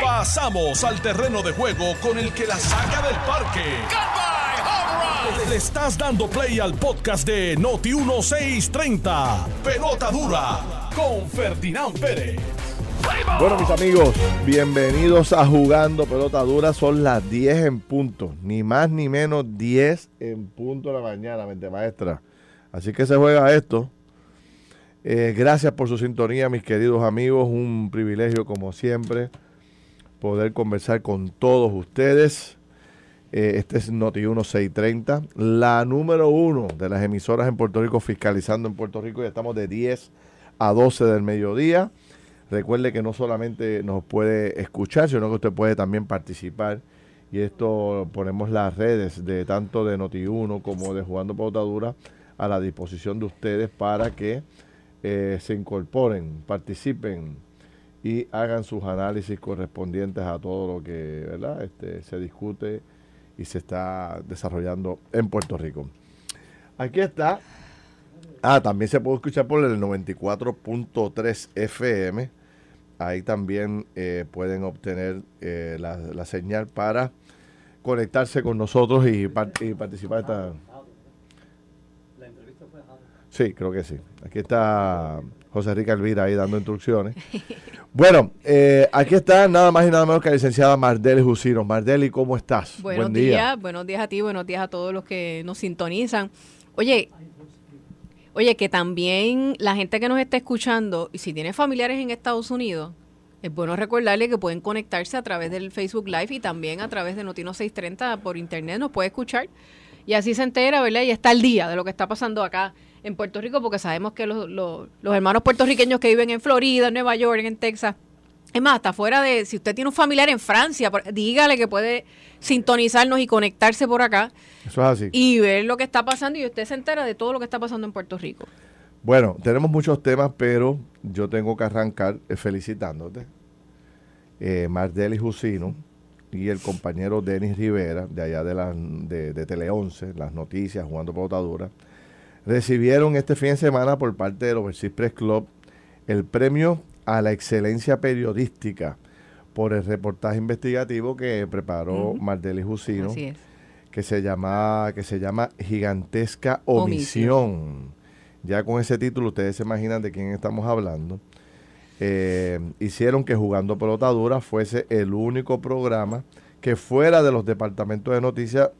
Pasamos al terreno de juego con el que la saca del parque. Le estás dando play al podcast de Noti 1630. Pelota dura con Ferdinand Pérez. Bueno, mis amigos, bienvenidos a Jugando Pelota Dura. Son las 10 en punto, ni más ni menos 10 en punto de la mañana, mente maestra. Así que se juega esto. Eh, gracias por su sintonía, mis queridos amigos. Un privilegio, como siempre, poder conversar con todos ustedes. Eh, este es Noti 1630, la número uno de las emisoras en Puerto Rico, fiscalizando en Puerto Rico. Ya estamos de 10 a 12 del mediodía. Recuerde que no solamente nos puede escuchar, sino que usted puede también participar. Y esto ponemos las redes de tanto de Noti1 como de Jugando Pautadura a la disposición de ustedes para que eh, se incorporen, participen y hagan sus análisis correspondientes a todo lo que ¿verdad? Este, se discute y se está desarrollando en Puerto Rico. Aquí está. Ah, también se puede escuchar por el 94.3 FM Ahí también eh, pueden obtener eh, la, señal para conectarse con nosotros y, participar esta... Sí, creo que sí. Aquí está José Rica Elvira ahí dando instrucciones. Bueno, eh, aquí está nada más y nada menos que la licenciada Mardeli Jusino. Mardeli, ¿cómo estás? Buenos Buen día. días, buenos días a ti, buenos días a todos los que nos sintonizan. Oye, Oye, que también la gente que nos está escuchando, y si tiene familiares en Estados Unidos, es bueno recordarle que pueden conectarse a través del Facebook Live y también a través de Notino 630 por internet, nos puede escuchar. Y así se entera, ¿verdad? Y está al día de lo que está pasando acá en Puerto Rico, porque sabemos que los, los, los hermanos puertorriqueños que viven en Florida, en Nueva York, en Texas, es más, hasta fuera de, si usted tiene un familiar en Francia, dígale que puede sintonizarnos y conectarse por acá. Eso es así. Y ver lo que está pasando y usted se entera de todo lo que está pasando en Puerto Rico. Bueno, tenemos muchos temas, pero yo tengo que arrancar eh, felicitándote. Eh, Mardeli Jusino y el compañero Denis Rivera, de allá de, la, de, de Tele 11, las noticias, jugando pautadura, recibieron este fin de semana por parte del Overseas Press Club el premio a la excelencia periodística por el reportaje investigativo que preparó Mardeli Jusino, que se llama que se llama Gigantesca Omisión. Ya con ese título ustedes se imaginan de quién estamos hablando. Eh, hicieron que Jugando Pelotadura fuese el único programa que fuera de los departamentos de noticias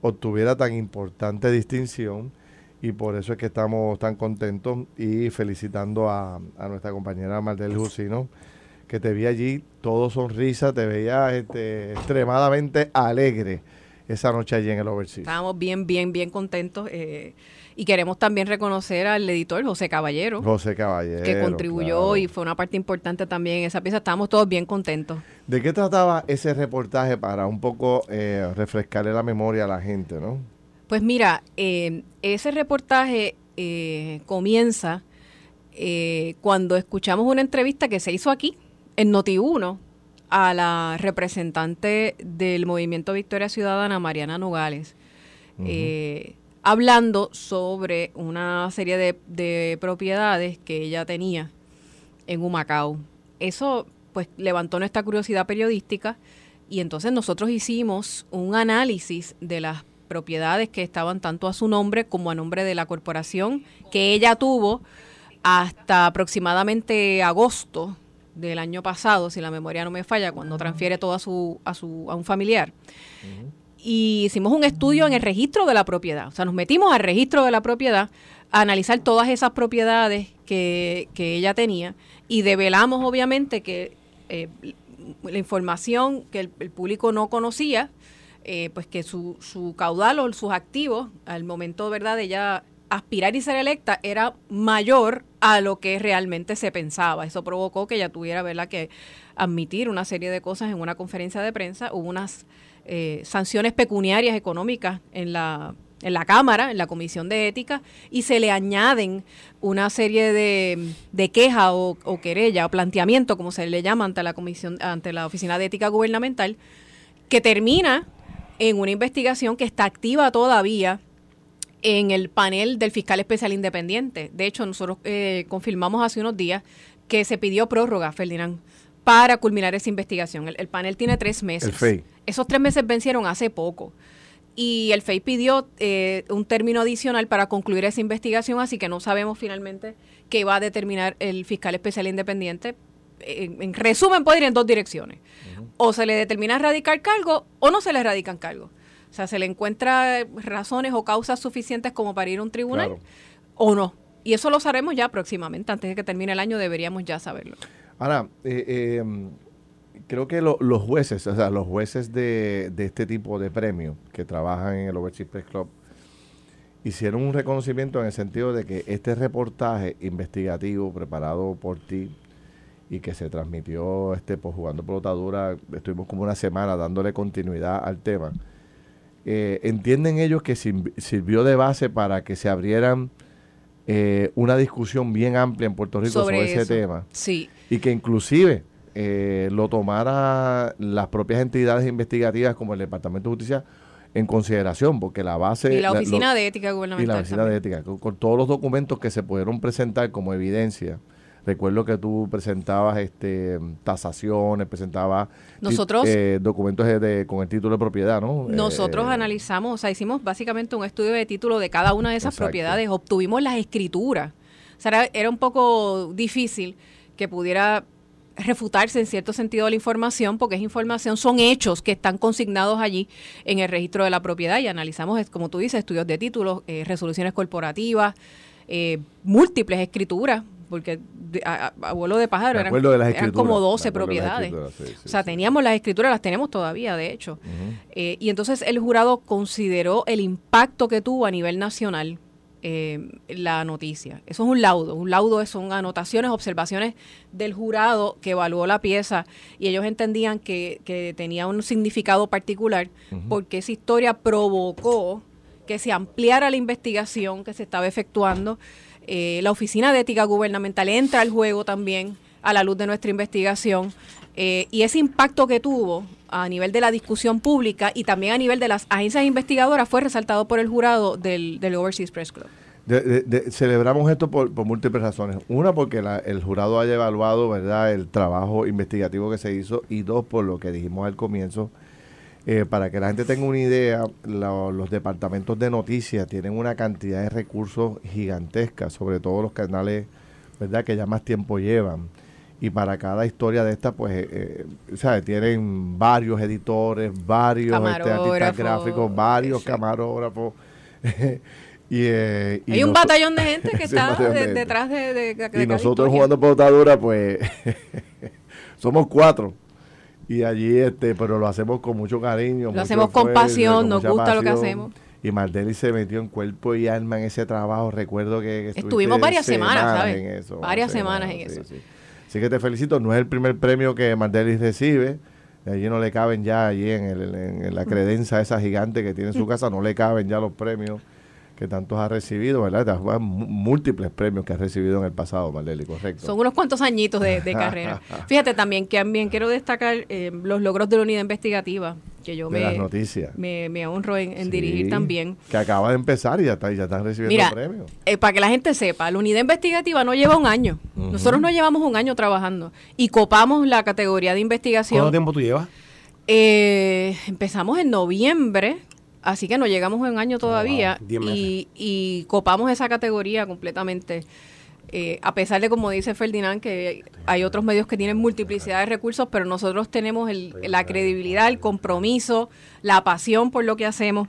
obtuviera tan importante distinción y por eso es que estamos tan contentos y felicitando a, nuestra compañera Mardel Jusino, que te vi allí todo sonrisa, te veía este, extremadamente alegre esa noche allí en el Overseas. Estábamos bien, bien, bien contentos. Eh, y queremos también reconocer al editor José Caballero. José Caballero. Que contribuyó y fue una parte importante también en esa pieza. Estábamos todos bien contentos. ¿De qué trataba ese reportaje para un poco eh, refrescarle la memoria a la gente, no? Pues mira, eh, ese reportaje eh, comienza cuando escuchamos una entrevista que se hizo aquí, en Noti1, a la representante del Movimiento Victoria Ciudadana, Mariana Nogales, hablando sobre una serie de, de, propiedades que ella tenía en Humacao. Eso pues levantó nuestra curiosidad periodística y entonces nosotros hicimos un análisis de las propiedades que estaban tanto a su nombre como a nombre de la corporación que ella tuvo hasta aproximadamente agosto del año pasado, si la memoria no me falla, cuando transfiere todo a su a su a un familiar. Y hicimos un estudio en el registro de la propiedad, o sea, nos metimos al registro de la propiedad a analizar todas esas propiedades que, que ella tenía y develamos obviamente que eh, la información que el, público no conocía eh, pues que su, su caudal o sus activos al momento verdad de ella aspirar y ser electa era mayor a lo que realmente se pensaba. Eso provocó que ella tuviera ¿verdad? que admitir una serie de cosas en una conferencia de prensa. Hubo unas eh, sanciones pecuniarias económicas en la, en la Cámara, en la Comisión de Ética, y se le añaden una serie de, de quejas o, o, querella o planteamiento, como se le llama ante la Comisión, ante la Oficina de Ética Gubernamental, que termina en una investigación que está activa todavía en el panel del fiscal especial independiente. De hecho, nosotros eh, confirmamos hace unos días que se pidió prórroga, Ferdinand, para culminar esa investigación. El, panel tiene tres meses. El FEI. Esos tres meses vencieron hace poco. Y el FEI pidió eh, un término adicional para concluir esa investigación, así que no sabemos finalmente qué va a determinar el fiscal especial independiente. En, resumen, puede ir en dos direcciones. O se le determina radicar cargo o no se le radican cargo. O sea, se le encuentra razones o causas suficientes como para ir a un tribunal o no. Y eso lo sabremos ya próximamente, antes de que termine el año deberíamos ya saberlo. Ahora, eh, eh, creo que los jueces, o sea, los jueces de, este tipo de premios que trabajan en el Overseas Press Club, hicieron un reconocimiento en el sentido de que este reportaje investigativo preparado por ti y que se transmitió este pues, jugando pelotadura, estuvimos como una semana dándole continuidad al tema. Eh, entienden ellos que sirvió de base para que se abrieran eh, una discusión bien amplia en Puerto Rico sobre, ese tema. Sí. Y que inclusive eh, lo tomara las propias entidades investigativas como el Departamento de Justicia en consideración, porque la base... Y la Oficina de Ética Gubernamental. Y la Oficina de Ética, con, todos los documentos que se pudieron presentar como evidencia. Recuerdo que tú presentabas este tasaciones, presentabas nosotros, eh, documentos de, con el título de propiedad, ¿no? Nosotros eh, analizamos, o sea, hicimos básicamente un estudio de título de cada una de esas propiedades, obtuvimos las escrituras. O sea, era un poco difícil que pudiera refutarse en cierto sentido la información, porque es información, son hechos que están consignados allí en el registro de la propiedad y analizamos, como tú dices, estudios de títulos, eh, resoluciones corporativas, eh, múltiples escrituras, porque abuelo de pájaro eran, como 12 propiedades. o sea, teníamos las escrituras, las tenemos todavía, de hecho. Eh, y entonces el jurado consideró el impacto que tuvo a nivel nacional eh, la noticia. Eso es un laudo. Un laudo son anotaciones, observaciones del jurado que evaluó la pieza y ellos entendían que, tenía un significado particular porque esa historia provocó que se ampliara la investigación que se estaba efectuando. Eh, la Oficina de Ética Gubernamental entra al juego también a la luz de nuestra investigación eh, y ese impacto que tuvo a nivel de la discusión pública y también a nivel de las agencias investigadoras fue resaltado por el jurado del, Overseas Press Club. celebramos esto por, múltiples razones. Una, porque el jurado haya evaluado verdad el trabajo investigativo que se hizo y dos, por lo que dijimos al comienzo, eh, para que la gente tenga una idea, los departamentos de noticias tienen una cantidad de recursos gigantescas, sobre todo los canales verdad que ya más tiempo llevan y para cada historia de esta, pues, eh, eh tienen varios editores, varios este, artistas gráficos, varios camarógrafos. y, eh, Hay un batallón de gente que está detrás de, de, Y nosotros jugando pelotadura, pues, somos cuatro. Y allí, este, pero lo hacemos con mucho cariño. Lo hacemos con pasión, nos gusta lo que hacemos. Y Mardeli se metió en cuerpo y alma en ese trabajo. Recuerdo que, estuvimos varias semanas, ¿sabes? En eso, varias semanas, en eso. Así que te felicito. No es el primer premio que Mardelis recibe. Allí no le caben ya, allí en, el, en la credencia esa gigante que tiene en su casa, no le caben ya los premios que tantos ha recibido, ¿verdad? Múltiples premios que ha recibido en el pasado, Marleli, correcto. Son unos cuantos añitos de, carrera. Fíjate también que también quiero destacar eh, los logros de la unidad investigativa, que yo me, me, honro en, dirigir también. Que acaba de empezar y ya, está, ya están recibiendo premios. Eh, para que la gente sepa, la unidad investigativa no lleva un año. Nosotros no llevamos un año trabajando y copamos la categoría de investigación. ¿Cuánto tiempo tú llevas? Eh, empezamos en noviembre Así que no llegamos a un año todavía y, copamos esa categoría completamente. Eh, a pesar de, como dice Ferdinand, que hay otros medios que tienen multiplicidad de recursos, pero nosotros tenemos la credibilidad, el compromiso, la pasión por lo que hacemos.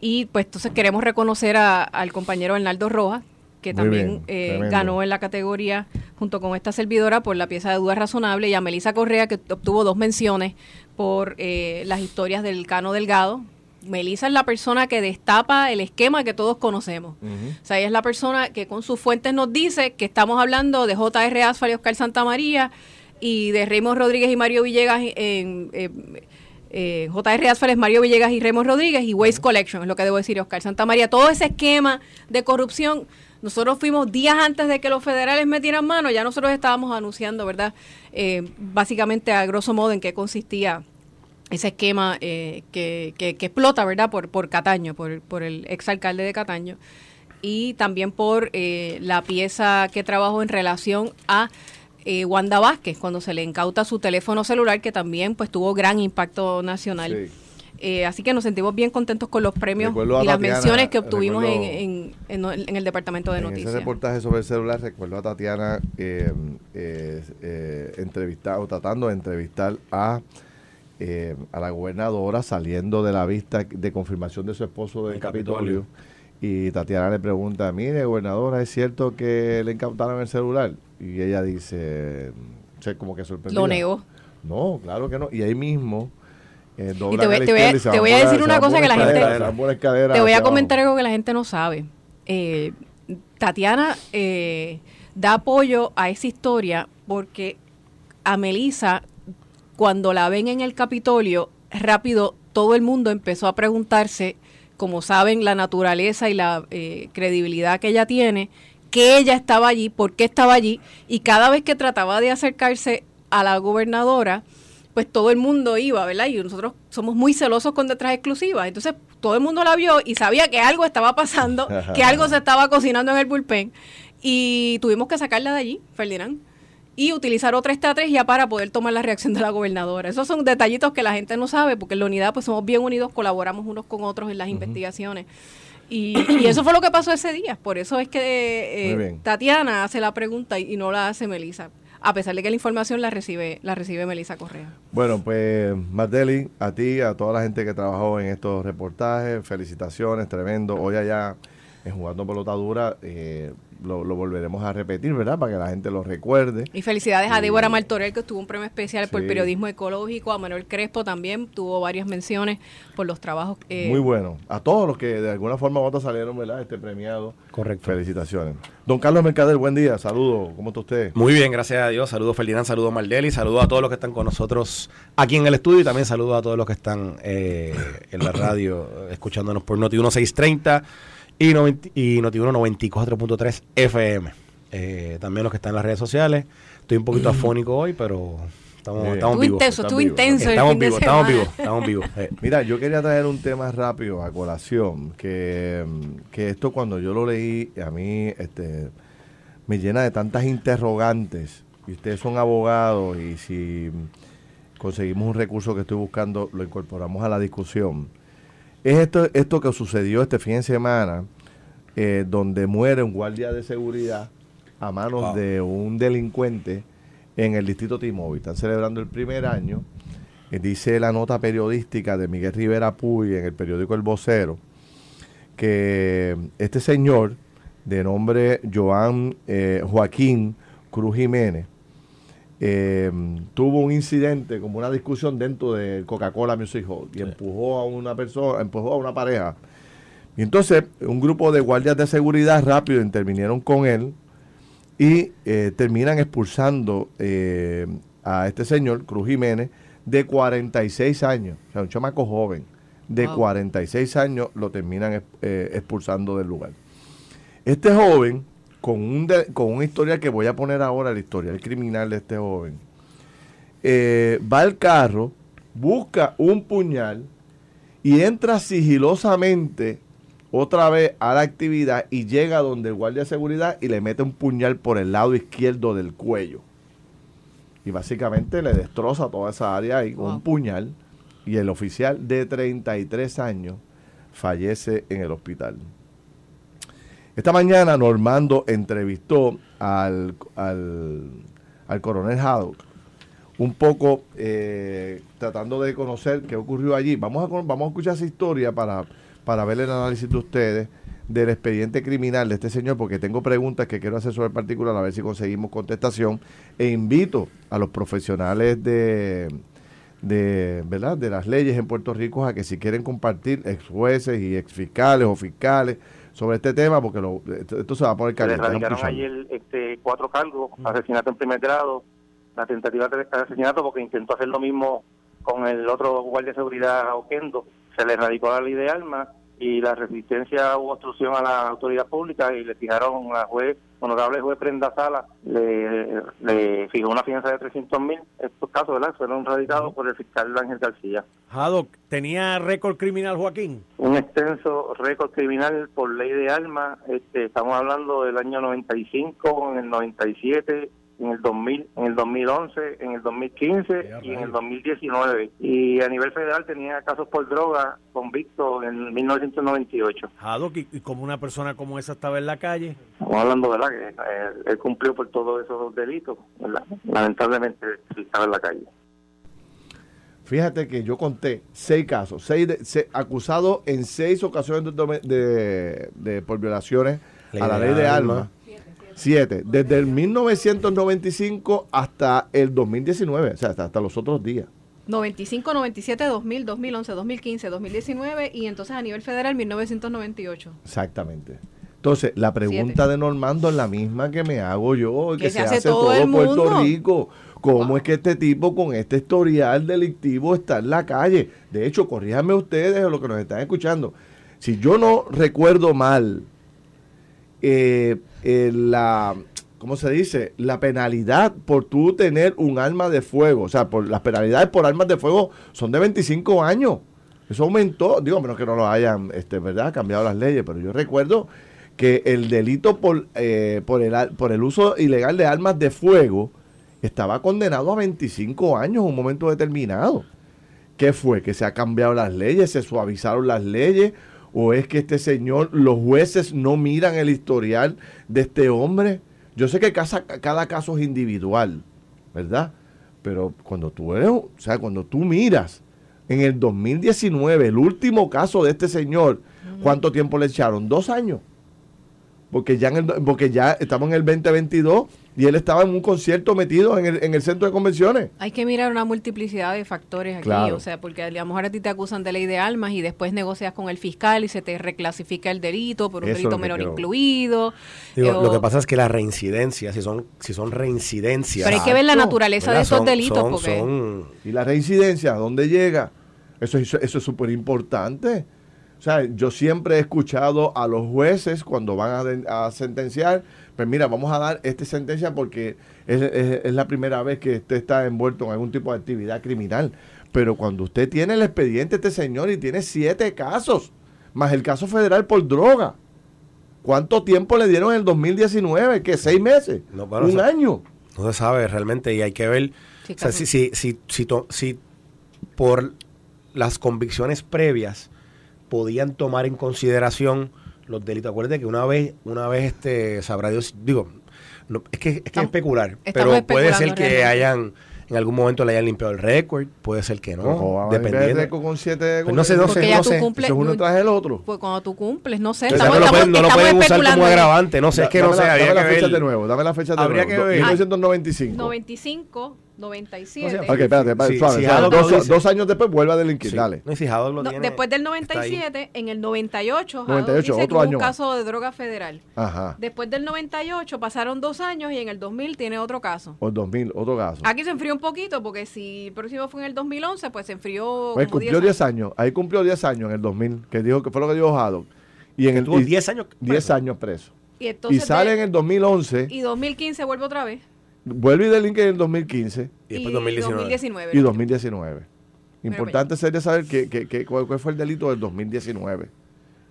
Y pues entonces queremos reconocer al compañero Hernaldo Rojas, que también eh, ganó en la categoría junto con esta servidora por la pieza de duda razonable, y a Melissa Correa, que obtuvo dos menciones por eh, las historias del Cano Delgado, Melissa es la persona que destapa el esquema que todos conocemos. O sea, ella es la persona que con sus fuentes nos dice que estamos hablando de J.R. Asfal y Oscar Santamaría y de Raymond Rodríguez y Mario Villegas en... Eh, J.R. Asfal es Mario Villegas y Raymond Rodríguez y Waste Collection, es lo que debo decir, Oscar Santamaría. Todo ese esquema de corrupción, nosotros fuimos días antes de que los federales metieran mano, ya nosotros estábamos anunciando, ¿verdad? Eh, básicamente a grosso modo en qué consistía ese esquema eh, que, que, explota, ¿verdad? Por, por Cataño, por, por el exalcalde de Cataño, y también por eh, la pieza que trabajó en relación a eh, Wanda Vázquez, cuando se le incauta su teléfono celular, que también pues tuvo gran impacto nacional. Eh, así que nos sentimos bien contentos con los premios y las menciones que obtuvimos en, en, el Departamento de Noticias. En ese reportaje sobre el celular, recuerdo a Tatiana eh, eh, entrevistado, tratando de entrevistar a, a la gobernadora saliendo de la vista de confirmación de su esposo del Capitolio. Y Tatiana le pregunta, mire, gobernadora, ¿es cierto que le incautaron el celular? Y ella dice, como que sorprendida. Lo negó. No, claro que no. Y ahí mismo eh, y te voy, a, decir una cosa que la gente... te voy a comentar algo que la gente no sabe. Eh, Tatiana eh, da apoyo a esa historia porque a Melissa, cuando la ven en el Capitolio, rápido todo el mundo empezó a preguntarse, como saben, la naturaleza y la credibilidad que ella tiene, que ella estaba allí, por qué estaba allí, y cada vez que trataba de acercarse a la gobernadora, pues todo el mundo iba, ¿verdad? Y nosotros somos muy celosos con detrás exclusivas. Entonces todo el mundo la vio y sabía que algo estaba pasando, que algo se estaba cocinando en el bullpen. Y tuvimos que sacarla de allí, Ferdinand, y utilizar otra estrategia para poder tomar la reacción de la gobernadora. Esos son detallitos que la gente no sabe, porque en la unidad pues somos bien unidos, colaboramos unos con otros en las investigaciones. Y, eso fue lo que pasó ese día. Por eso es que eh, Tatiana hace la pregunta y, y no la hace Melissa a pesar de que la información la recibe, la recibe Melissa Correa. Bueno, pues Marteli, a ti, a toda la gente que trabajó en estos reportajes, felicitaciones, tremendo. Hoy allá en Jugando Pelota Dura, eh, lo, volveremos a repetir, ¿verdad? Para que la gente lo recuerde. Y felicidades a Débora Martorell, que tuvo un premio especial por periodismo ecológico, a Manuel Crespo también, tuvo varias menciones por los trabajos. Eh, Muy bueno. A todos los que de alguna forma u otra salieron, ¿verdad? Este premiado. Correcto. Felicitaciones. Don Carlos Mercader, buen día, saludos, ¿cómo está usted? Muy bien, gracias a Dios. Saludos Ferdinand, saludos Maldeli, saludos a todos los que están con nosotros aquí en el estudio y también saludos a todos los que están eh, en la radio escuchándonos por Noti 1630 y, y Noti1 94.3 FM. Eh, también los que están en las redes sociales. Estoy un poquito afónico hoy, pero estamos, estamos vivos. Intenso, estuvo intenso. Estamos vivos, estamos vivos, estamos vivos. Eh. Mira, yo quería traer un tema rápido a colación, que, que esto cuando yo lo leí, a mí este, me llena de tantas interrogantes. Y ustedes son abogados y si conseguimos un recurso que estoy buscando, lo incorporamos a la discusión es esto, esto que sucedió este fin de semana, eh, donde muere un guardia de seguridad a manos de un delincuente en el distrito T-Mobile. Están celebrando el primer año. Eh, dice la nota periodística de Miguel Rivera Puy en el periódico El Vocero que este señor de nombre Joan eh, Joaquín Cruz Jiménez eh, tuvo un incidente, como una discusión dentro del Coca-Cola Music Hall y empujó a una persona, empujó a una pareja. Y entonces un grupo de guardias de seguridad rápido intervinieron con él y eh, terminan expulsando eh, a este señor, Cruz Jiménez, de 46 años, o sea, un chamaco joven, de 46 años, lo terminan expulsando del lugar. Este joven con, un con una historia que voy a poner ahora, la historia el criminal de este joven. Eh, va al carro, busca un puñal y entra sigilosamente otra vez a la actividad y llega donde el guardia de seguridad y le mete un puñal por el lado izquierdo del cuello. Y básicamente le destroza toda esa área ahí con un puñal y el oficial de 33 años fallece en el hospital. Esta mañana Normando entrevistó al, al, coronel Haddock, un poco eh, tratando de conocer qué ocurrió allí. Vamos a, vamos a escuchar esa historia para, para ver el análisis de ustedes del expediente criminal de este señor, porque tengo preguntas que quiero hacer sobre el particular, a ver si conseguimos contestación. E invito a los profesionales de, de, ¿verdad? de las leyes en Puerto Rico a que si quieren compartir ex jueces y ex fiscales o fiscales sobre este tema porque lo, esto, se va a poner caliente. Le radicaron ayer este, cuatro cargos, asesinato en primer grado, la tentativa de asesinato porque intentó hacer lo mismo con el otro guardia de seguridad Oquendo, se le radicó la ley de armas y la resistencia u obstrucción a la autoridad pública y le fijaron la juez, honorable juez Prenda Sala, le, le fijó una fianza de 300 mil. Estos casos, ¿verdad? Fueron radicados por el fiscal Ángel García. Haddock, ¿tenía récord criminal Joaquín? Un extenso récord criminal por ley de armas. Este, estamos hablando del año 95, en el 97 en el 2000, en el 2011, en el 2015 y en el 2019. Y a nivel federal tenía casos por droga convictos en 1998. Haddock, ¿y como una persona como esa estaba en la calle? Estamos hablando, ¿verdad? Que eh, él cumplió por todos esos delitos. Lamentablemente estaba en la calle. Fíjate que yo conté seis casos, seis, de, acusado en seis ocasiones de, de, por violaciones a la ley de armas. Siete, desde el 1995 hasta el 2019, o sea, hasta, los otros días. 95, 97, 2000, 2011, 2015, 2019 y entonces a nivel federal 1998. Exactamente. Entonces, la pregunta de Normando es la misma que me hago yo, que, se, hace, todo, Puerto Rico. ¿Cómo es que este tipo con este historial delictivo está en la calle? De hecho, corríjanme ustedes o los que nos están escuchando. Si yo no recuerdo mal, eh, la, ¿cómo se dice? La penalidad por tú tener un arma de fuego, o sea, por las penalidades por armas de fuego son de 25 años. Eso aumentó, digo, menos que no lo hayan, este, ¿verdad? Cambiado las leyes, pero yo recuerdo que el delito por, eh, por, el, por el uso ilegal de armas de fuego, estaba condenado a 25 años en un momento determinado. ¿Qué fue? ¿Que se han cambiado las leyes? ¿Se suavizaron las leyes? ¿O es que este señor, los jueces no miran el historial de este hombre? Yo sé que cada, cada caso es individual, ¿verdad? Pero cuando tú eres, o sea, cuando tú miras en el 2019, el último caso de este señor, ¿cuánto tiempo le echaron? Dos años. Porque ya, en el, porque ya estamos en el 2022 y él estaba en un concierto metido en el, en el centro de convenciones. Hay que mirar una multiplicidad de factores aquí, o sea, porque a lo mejor a ti te acusan de ley de almas y después negocias con el fiscal y se te reclasifica el delito por un delito menor incluido. lo que pasa es que la reincidencia, si son si son reincidencias. Pero hay que ver la naturaleza de esos delitos. porque... Y la reincidencia, ¿a dónde llega? Eso, eso, eso es súper importante. O sea, yo siempre he escuchado a los jueces cuando van a, a sentenciar pues mira, vamos a dar esta sentencia porque es, la primera vez que usted está envuelto en algún tipo de actividad criminal. Pero cuando usted tiene el expediente, este señor, y tiene siete casos, más el caso federal por droga, ¿cuánto tiempo le dieron en el 2019? ¿Qué? ¿Seis meses? ¿Un año? No se sabe realmente y hay que ver. o sea, si, si, si, si por las convicciones previas podían tomar en consideración los delitos. Acuérdate que una vez, una vez este, sabrá Dios, digo, es que es, que especular, pero puede ser que hayan en algún momento le hayan limpiado el récord, puede ser que no, dependiendo. con siete, pues no sé, no sé, no sé. Cumples, uno tras el otro. Pues cuando tú cumples, no sé, estamos, no, lo pueden, no lo pueden usar como agravante, no sé, es que no sé, habría dame la fecha de nuevo, dame la fecha de habría nuevo. Que ver. 1995. 95 97. ok, espérate, suave, dos, años después vuelve a delinquir, dale. No, si lo tiene, después del 97, en el 98, 98 dice otro año un caso de droga federal. Ajá. Después del 98 pasaron dos años y en el 2000 tiene otro caso. O el 2000, otro caso. Aquí se enfrió un poquito porque si el próximo fue en el 2011, pues se enfrió. Pues cumplió 10 años. Ahí cumplió 10 años en el 2000, que dijo que fue lo que dijo Haddock. Y en el tuvo 10 años 10 años preso. Y, y sale en el 2011. Y 2015 vuelve otra vez. Vuelve y delinque en el 2015. Y después 2019. 2019. Y 2019. Importante sería saber que, que, cuál, fue el delito del 2019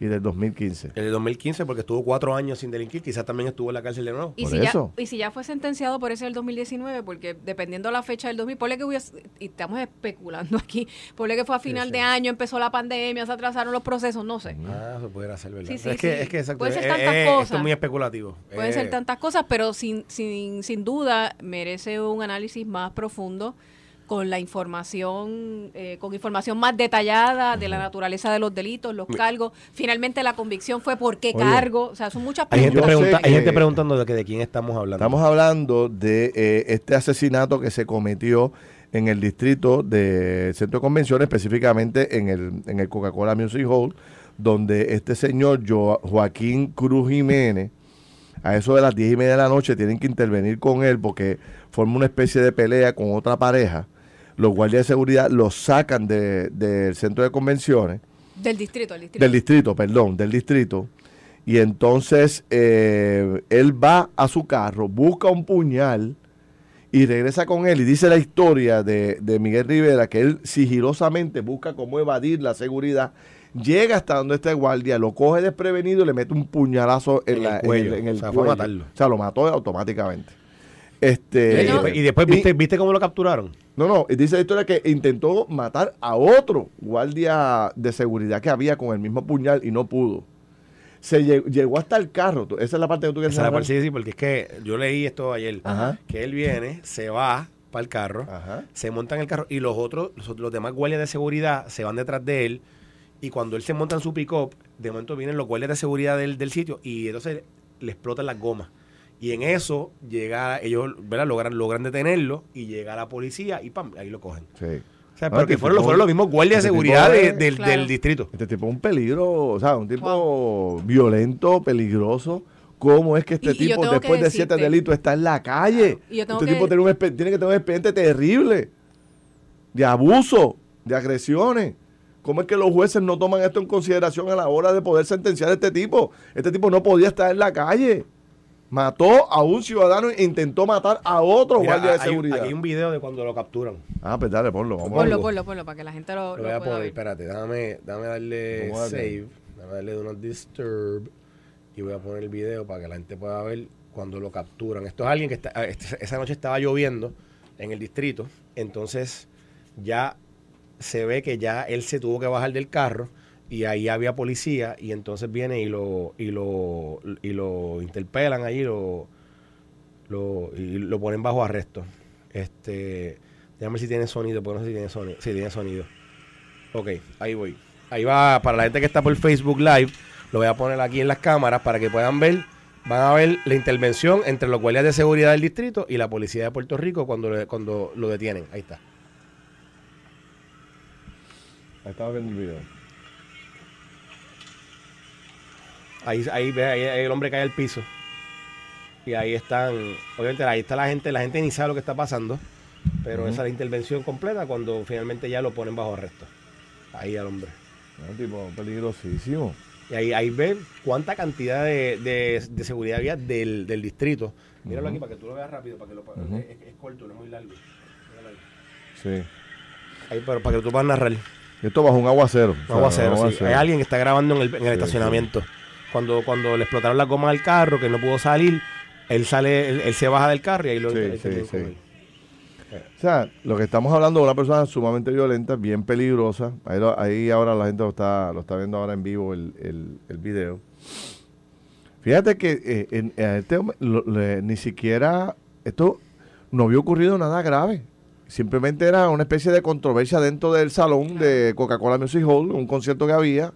y del 2015. El de 2015 porque estuvo cuatro años sin delinquir, quizás también estuvo en la cárcel de nuevo. Y, si, Ya, y si ya fue sentenciado por ese del 2019, porque dependiendo de la fecha del 2000, ponle que hubiese, y estamos especulando aquí, ponle que fue a final de año, empezó la pandemia, se atrasaron los procesos, no sé. Ah, eso pudiera ser verdad. Sí, sí, es, que, es que Puede ser tantas cosas. Esto es muy especulativo. Pueden ser eh, tantas cosas, pero sin, sin, sin duda merece un análisis más profundo con la información, eh, con información más detallada de la naturaleza de los delitos, los cargos. Finalmente la convicción fue por qué cargo. O sea, son muchas preguntas. Hay gente, hay gente preguntando de, que, de quién estamos hablando. Estamos hablando de eh, este asesinato que se cometió en el distrito del Centro de Convenciones, específicamente en el, en el Coca-Cola Music Hall, donde este señor Joaquín Cruz Jiménez, a eso de las diez y media de la noche, tienen que intervenir con él porque forma una especie de pelea con otra pareja los guardias de seguridad los sacan del centro de convenciones. Del distrito, del distrito. Del distrito, perdón, del distrito. Y entonces eh, él va a su carro, busca un puñal y regresa con él y dice la historia de, Miguel Rivera que él sigilosamente busca cómo evadir la seguridad, llega hasta donde está el guardia, lo coge desprevenido y le mete un puñalazo en, el cuello. En el, o sea, lo mató automáticamente. Este, y, después, y después, ¿viste, ¿viste cómo lo capturaron? No, no, dice la historia que intentó matar a otro guardia de seguridad que había con el mismo puñal y no pudo. Se llegó, llegó hasta el carro. Esa es la parte que tú quieres Esa es la parte, sí, sí, porque es que yo leí esto ayer. Ajá. Que él viene, se va para el carro, Ajá. se monta en el carro y los otros, los, los demás guardias de seguridad se van detrás de él. Y cuando él se monta en su pick-up, de momento vienen los guardias de seguridad del, del sitio y entonces le explotan las gomas. Y en eso llega, ellos ¿verdad? Logran, logran detenerlo y llega la policía y pam, ahí lo cogen. Sí. O sea, porque este fueron, tipo- fueron los mismos guardias de este seguridad de- es- del, Claro. del distrito. Este tipo es un peligro, o sea, un tipo violento, peligroso. ¿Cómo es que este Y- tipo, después de siete delitos, está en la calle? Y este que- tipo tiene, un tiene que tener un expediente terrible de abuso, de agresiones. ¿Cómo es que los jueces no toman esto en consideración a la hora de poder sentenciar a este tipo? Este tipo no podía estar en la calle. Mató a un ciudadano e intentó matar a otro Mira, guardia de hay- seguridad. Aquí hay un video de cuando lo capturan. Ah, pues dale, ponlo. Vamos Ponlo, verlo. ponlo, ponlo, para que la gente lo, Lo lo voy a pueda poner, ver. espérate, déjame, déjame darle Vamos save, déjame darle do not disturb y voy a poner el video para que la gente pueda ver cuando lo capturan. Esto es alguien que está, ah, este- esa noche estaba lloviendo en el distrito, entonces ya se ve que ya él se tuvo que bajar del carro y ahí había policía y entonces viene y lo y lo y lo interpelan ahí lo lo y lo ponen bajo arresto. Este, déjame si tiene sonido, porque no sé si tiene sonido. Sí, tiene sonido. Ok, ahí voy. Ahí va, para la gente que está por Facebook Live, lo voy a poner aquí en las cámaras para que puedan ver. Van a ver la intervención entre los guardias de seguridad del distrito y la policía de Puerto Rico cuando, cuando lo detienen. Ahí está. Ahí estaba viendo el video. Ahí, ahí ve, ahí, el hombre cae al piso. Y ahí están, obviamente ahí está la gente, la gente ni sabe lo que está pasando, pero esa es la intervención completa cuando finalmente ya lo ponen bajo arresto. Ahí al hombre. Un tipo peligrosísimo. Y ahí, ahí cuánta cantidad de, de- de seguridad había del, del distrito. Míralo aquí para que tú lo veas rápido, para que lo es, es corto, no es muy largo. Míralo ahí. Sí. Ahí, pero para que tú puedas narrar. Esto bajo un aguacero. O sea, Aguacero, un sí. Hay alguien que está grabando en el, en el Sí, estacionamiento. Cuando, cuando le explotaron las gomas al carro, que no pudo salir, él sale, él, él se baja del carro y ahí lo Sí. O sea, lo que estamos hablando de una persona sumamente violenta, bien peligrosa. Ahí, lo- ahí ahora la gente lo está, lo está viendo ahora en vivo el, el, el video. Fíjate que eh, en, a este hombre lo- le- ni siquiera esto no había ocurrido nada grave. Simplemente era una especie de controversia dentro del salón de Coca-Cola Music Hall, un concierto que había.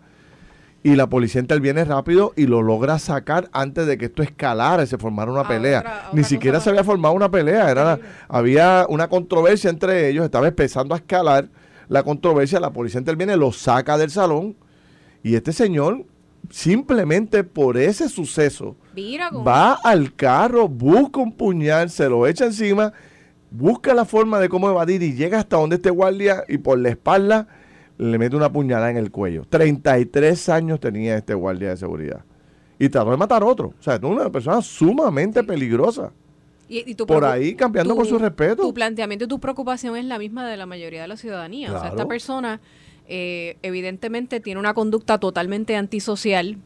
Y la policía interviene rápido y lo logra sacar antes de que esto escalara y se formara una pelea. otra- Ni siquiera se había formado una pelea. Era había una controversia entre ellos, estaba empezando a escalar la controversia. La policía interviene, lo saca del salón. Y este señor, simplemente por ese suceso, Mira va al carro, busca un puñal, se lo echa encima, busca la forma de cómo evadir y llega hasta donde este guardia y por la espalda le mete una puñalada en el cuello. 33 años tenía este guardia de seguridad. Y trató de matar a otro. O sea, es una persona sumamente peligrosa. Y- y tu por ahí cambiando tu- con su respeto. Tu planteamiento y tu preocupación es la misma de la mayoría de la ciudadanía. O sea, esta persona eh, evidentemente tiene una conducta totalmente antisocial,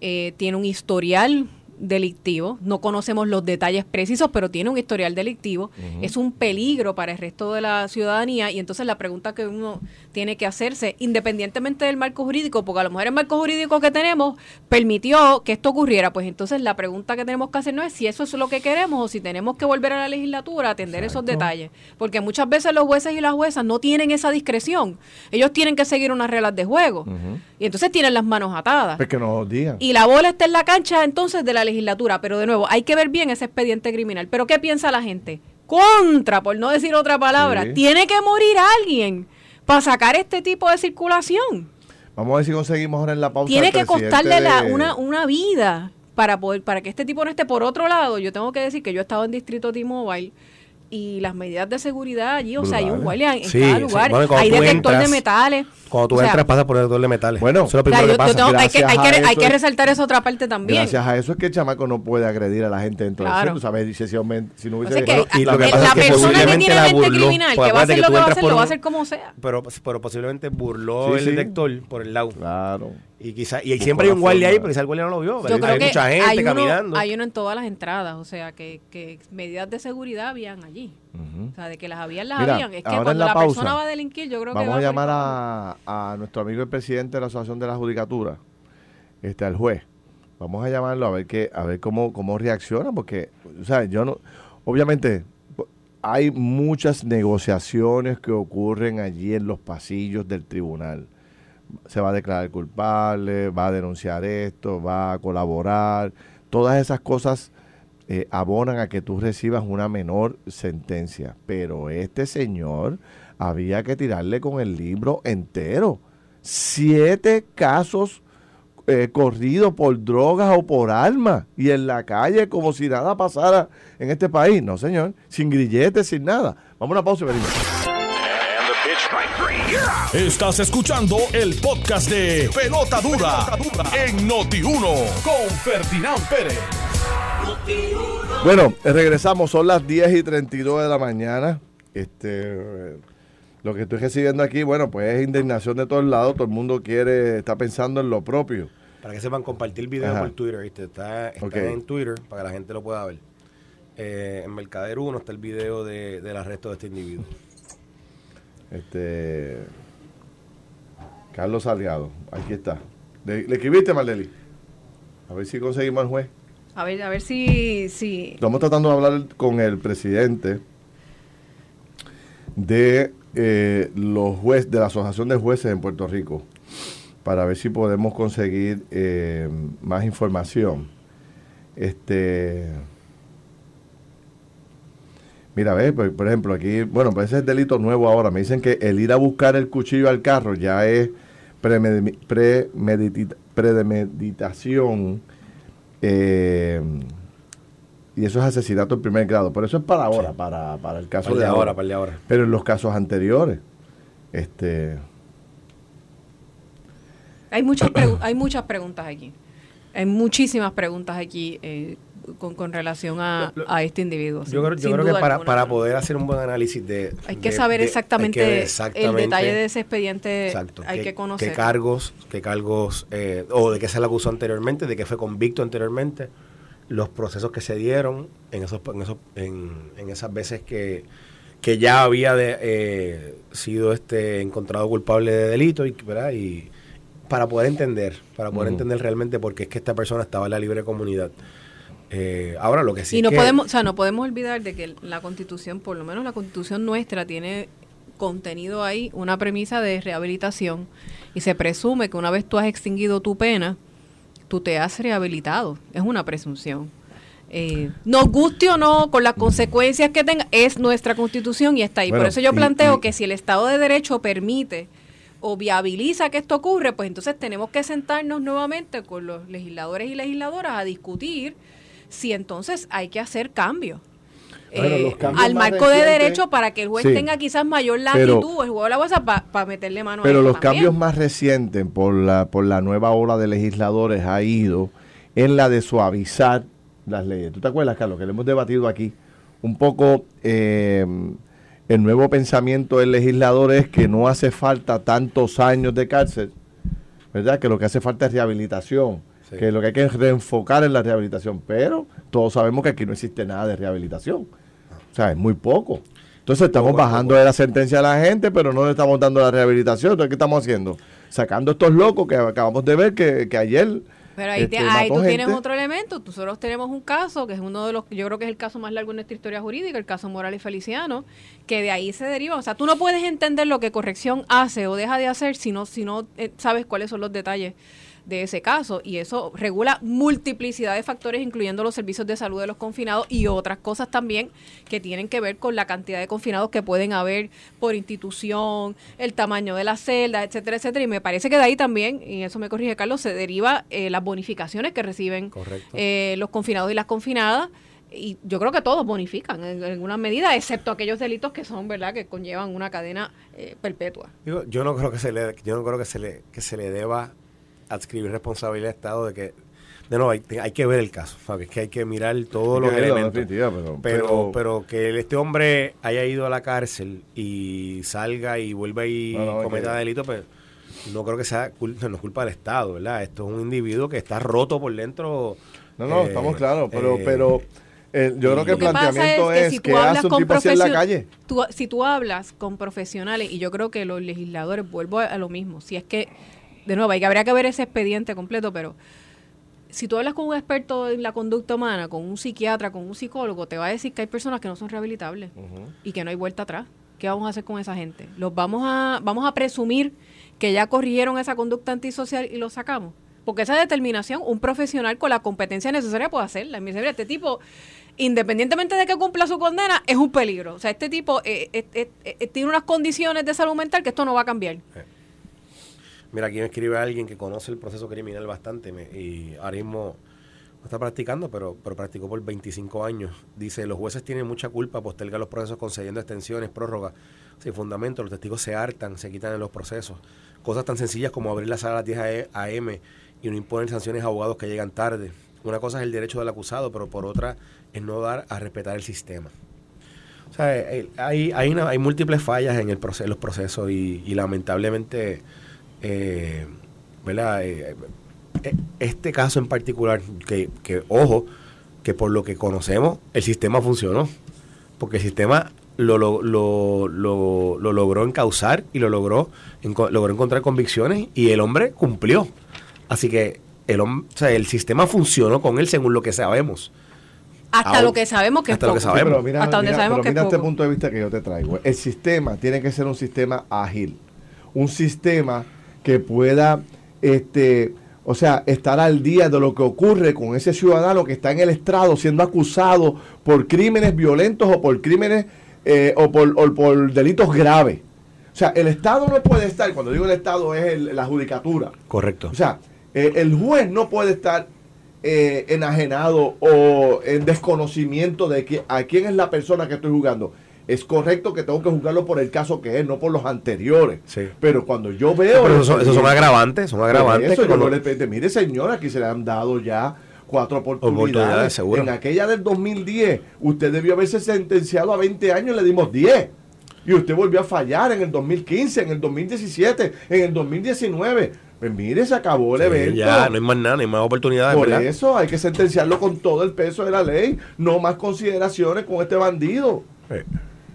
eh, tiene un historial delictivo, no conocemos los detalles precisos, pero tiene un historial delictivo, es un peligro para el resto de la ciudadanía y entonces la pregunta que uno tiene que hacerse, independientemente del marco jurídico, porque a lo mejor el marco jurídico que tenemos permitió que esto ocurriera, pues entonces la pregunta que tenemos que hacer no es si eso es lo que queremos o si tenemos que volver a la legislatura a atender esos detalles, porque muchas veces los jueces y las juezas no tienen esa discreción, ellos tienen que seguir unas reglas de juego y entonces tienen las manos atadas. Pues que nos digan. Y la bola está en la cancha entonces de la legislatura, pero de nuevo, hay que ver bien ese expediente criminal. Pero ¿qué piensa la gente? Contra, por no decir otra palabra, Sí. tiene que morir alguien para sacar este tipo de circulación. Vamos a ver si conseguimos ahora en la pausa. Tiene que costarle la- una, una vida para poder para que este tipo no esté por otro lado. Yo tengo que decir que yo he estado en Distrito T-Mobile y las medidas de seguridad allí, o sea, hay un guardia en Sí, cada sí. lugar, Bueno, hay detector entras- de metales. Cuando tú O sea, entras, pasas por el detector de metales. Bueno, eso es lo o sea, primero yo- que yo pasa. tengo- hay, que, hay, que, hay que es- resaltar esa otra parte también. Gracias a eso es que el chamaco no puede agredir a la gente dentro Claro. del centro. ¿sabes? Dice, si, no O hubiese... sea que Bueno, y lo que pasa la es que persona que tiene la mente burló, criminal, porque que va a hacer lo que va a hacer, lo va a hacer como sea. Pero, pero posiblemente burló Sí, el detector por el lado. Claro. Y quizá, y siempre hay un guardia ahí, pero quizá el guardia no lo vio. Yo creo hay que mucha gente hay uno, caminando. hay uno en todas las entradas, o sea, que, que medidas de seguridad habían allí. O sea, de que las habían, las Mira, habían. Es que cuando la la, pausa, persona va a delinquir, yo creo que Vamos va a llamar a, a nuestro amigo el presidente de la Asociación de la Judicatura, este, al juez. Vamos a llamarlo a ver qué, a ver cómo, cómo reacciona, porque, o sea, yo no, obviamente, hay muchas negociaciones que ocurren allí en los pasillos del tribunal. Se va a declarar culpable, va a denunciar esto, va a colaborar. Todas esas cosas eh, abonan a que tú recibas una menor sentencia. Pero este señor había que tirarle con el libro entero. Siete casos eh, corridos por drogas o por armas y en la calle como si nada pasara en este país. No, señor. Sin grilletes, sin nada. Vamos a una pausa y venimos. Estás escuchando el podcast de Pelota Dura, en Noti1 con Ferdinand Pérez. Bueno, regresamos, son las 10 y 32 de la mañana. Este, lo que estoy recibiendo aquí, bueno, pues es indignación de todos lados. Todo el mundo quiere, está pensando en lo propio. Para que sepan, compartir el video Ajá. por Twitter, ¿viste? Está, en Twitter para que la gente lo pueda ver. Eh, en Mercader 1 está el video de, del arresto de este individuo. Este, Carlos Salgado, aquí está. ¿Le, le escribiste, Marleli? A ver si conseguimos al juez. A ver, a ver si, si Estamos tratando de hablar con el presidente de eh, los jueces, de la Asociación de Jueces en Puerto Rico, para ver si podemos conseguir eh, más información. Este, mira, ve, por, por ejemplo, aquí, bueno, pues ese es delito nuevo ahora. Me dicen que el ir a buscar el cuchillo al carro ya es premeditación. eh, y eso es asesinato en primer grado. Pero eso es para ahora, para, para el caso Para de de ahora. ahora, para el de ahora. Pero en los casos anteriores, este, hay muchas hay muchas preguntas aquí. Hay muchísimas preguntas aquí eh, con, con relación a, Lo- lo- a este individuo. Yo sin- creo, yo creo que para, para poder hacer un buen análisis de... hay que de- saber exactamente, que el detalle de ese expediente. Exacto. Hay que conocer. qué cargos, qué cargos, eh, o de qué se le acusó anteriormente, de qué fue convicto anteriormente, los procesos que se dieron en esos, en esos, en, en esas veces que, que ya había de, eh, sido este encontrado culpable de delito y, ¿verdad? y para poder entender, para poder entender realmente por qué es que esta persona estaba en la libre comunidad. Eh, ahora lo que sí y es no que- podemos, o sea, no podemos olvidar de que la Constitución, por lo menos la Constitución nuestra, tiene contenido ahí una premisa de rehabilitación y se presume que una vez tú has extinguido tu pena, tú te has rehabilitado. Es una presunción. Eh, nos guste o no, con las consecuencias que tenga, es nuestra constitución y está ahí. Bueno, Por eso yo planteo y- que si el Estado de Derecho permite o viabiliza que esto ocurre, pues entonces tenemos que sentarnos nuevamente con los legisladores y legisladoras a discutir si entonces hay que hacer cambios. Eh, cambios al marco de derecho para que el juez Sí. tenga quizás mayor Pero- latitud, el juego de la bolsa, para meterle mano a Pero los también. cambios más recientes por la, por la nueva ola de legisladores ha ido en la de suavizar las leyes. ¿Tú te acuerdas, Carlos, que le hemos debatido aquí? Un poco eh, el nuevo pensamiento del legislador es que no hace falta tantos años de cárcel, ¿verdad? Que lo que hace falta es rehabilitación, Sí. que lo que hay que reenfocar en la rehabilitación. Pero todos sabemos que aquí no existe nada de rehabilitación. O sea, es muy poco. Entonces estamos Poco bajando poco. de la sentencia a la gente, pero no le estamos dando la rehabilitación. Entonces, ¿qué estamos haciendo? Sacando estos locos que acabamos de ver que, que ayer... Pero ahí, te- este, ahí tú tienes otro elemento. Nosotros tenemos un caso que es uno de los, yo creo que es el caso más largo en nuestra historia jurídica, el caso Morales Feliciano, que de ahí se deriva. O sea, tú no puedes entender lo que corrección hace o deja de hacer si no, si no eh, sabes cuáles son los detalles de ese caso. Y eso regula multiplicidad de factores, incluyendo los servicios de salud de los confinados y otras cosas también que tienen que ver con la cantidad de confinados que pueden haber por institución, el tamaño de las celdas, etcétera, etcétera. Y me parece que de ahí también, y eso me corrige Carlos, se deriva eh, las bonificaciones que reciben eh, los confinados y las confinadas. Y yo creo que todos bonifican en alguna medida, excepto aquellos delitos que son, ¿verdad?, que conllevan una cadena eh, perpetua. Digo, yo no creo que se le, yo no creo que se le, que se le deba adscribir responsabilidad al Estado de que, de nuevo, hay, hay que ver el caso, ¿sabes? Que hay que mirar todos los es elementos. pero- Pero, pero- pero que este hombre haya ido a la cárcel y salga y vuelva y No, no, es cometa que- delito, pues no creo que sea culpa, no es culpa del Estado, ¿verdad? Esto es un individuo que está roto por dentro. No, no, eh, estamos claros, pero, eh, pero eh, yo creo que el planteamiento es que es si que tú hablas hace un con tipo así en la calle. tú- si tú hablas con profesionales, y yo creo que los legisladores, vuelvo a, a lo mismo, si es que, de nuevo, hay que, habría que ver ese expediente completo, pero si tú hablas con un experto en la conducta humana, con un psiquiatra, con un psicólogo, te va a decir que hay personas que no son rehabilitables y que no hay vuelta atrás. ¿Qué vamos a hacer con esa gente? ¿Los vamos a, vamos a presumir que ya corrigieron esa conducta antisocial y los sacamos? Porque esa determinación, un profesional con la competencia necesaria puede hacerla. Y me dice, este tipo, independientemente de que cumpla su condena, es un peligro. O sea, este tipo eh, eh, eh, eh, tiene unas condiciones de salud mental que esto no va a cambiar. Mira, aquí me escribe alguien que conoce el proceso criminal bastante me- y ahora mismo no está practicando, pero, pero practicó por 25 años. Dice, los jueces tienen mucha culpa, postergan los procesos concediendo extensiones, prórrogas, sin fundamento, los testigos se hartan, se quitan en los procesos. Cosas tan sencillas como abrir la sala a las 10 a.m. y no imponer sanciones a abogados que llegan tarde. Una cosa es el derecho del acusado, pero por otra es no dar a respetar el sistema. O sea, eh, hay, hay, una- hay múltiples fallas en, el proce- en los procesos y lamentablemente, eh, ¿verdad? Eh, eh, este caso en particular, que, que, ojo, que por lo que conocemos, el sistema funcionó. Porque el sistema lo, lo, lo, lo- lo logró encauzar y lo logró, enco- logró encontrar convicciones y el hombre cumplió. Así que el, hom- o sea, el sistema funcionó con él según lo que sabemos. Hasta Ahora- lo que sabemos que hasta es lo que poco. Sí, sabemos. pero mira, Hasta donde mira- sabemos pero que es mira este poco. punto de vista que yo te traigo. El sistema tiene que ser un sistema ágil, un sistema que pueda, este, o sea, estar al día de lo que ocurre con ese ciudadano que está en el estrado siendo acusado por crímenes violentos o por crímenes eh, o, por, o por delitos graves. O sea, el Estado no puede estar, cuando digo el Estado es el- la judicatura. Correcto. O sea, eh, el juez no puede estar eh, enajenado o en desconocimiento de que, a quién es la persona que estoy jugando. Es correcto que tengo que juzgarlo por el caso que es, no por los anteriores. Sí. Pero cuando yo veo... Pero el esos son, esos son expediente- agravantes, son agravantes. eso yo le mire señora, aquí se le han dado ya cuatro oportunidades. Oportunidades, seguro. En aquella del 2010, usted debió haberse sentenciado a 20 años y le dimos 10. Y usted volvió a fallar en el 2015, en el 2017, en el 2019. Pues mire, se acabó el Sí, evento. ya, no hay más nada, no hay más oportunidades, Por ¿verdad? eso hay que sentenciarlo con todo el peso de la ley. No más consideraciones con este bandido. Sí.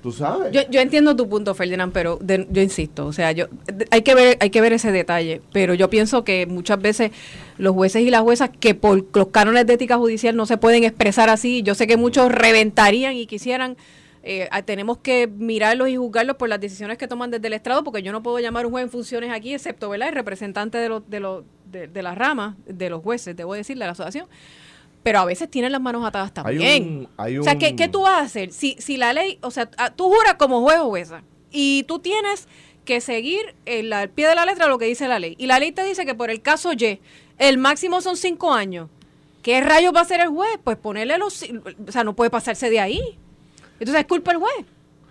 Tú sabes. Yo, yo entiendo tu punto, Ferdinand, pero de- yo insisto, o sea, yo hay que ver hay que ver ese detalle, pero yo pienso que muchas veces los jueces y las juezas que por los cánones de ética judicial no se pueden expresar así, yo sé que muchos reventarían y quisieran eh, tenemos que mirarlos y juzgarlos por las decisiones que toman desde el estrado, porque yo no puedo llamar a un juez en funciones aquí, excepto ¿verdad? el representante de, los de, los de, de la rama, de los jueces, debo decir, de la asociación. Pero a veces tienen las manos atadas Hay también. un- hay O sea, ¿qué, qué tú vas a hacer? Si, si la ley, o sea, tú juras como juez o jueza y tú tienes que seguir el, al pie de la letra lo que dice la ley. Y la ley te dice que por el caso Y, el máximo son cinco años. ¿Qué rayos va a hacer el juez? Pues ponerle los... O sea, no puede pasarse de ahí. Entonces es culpa del juez,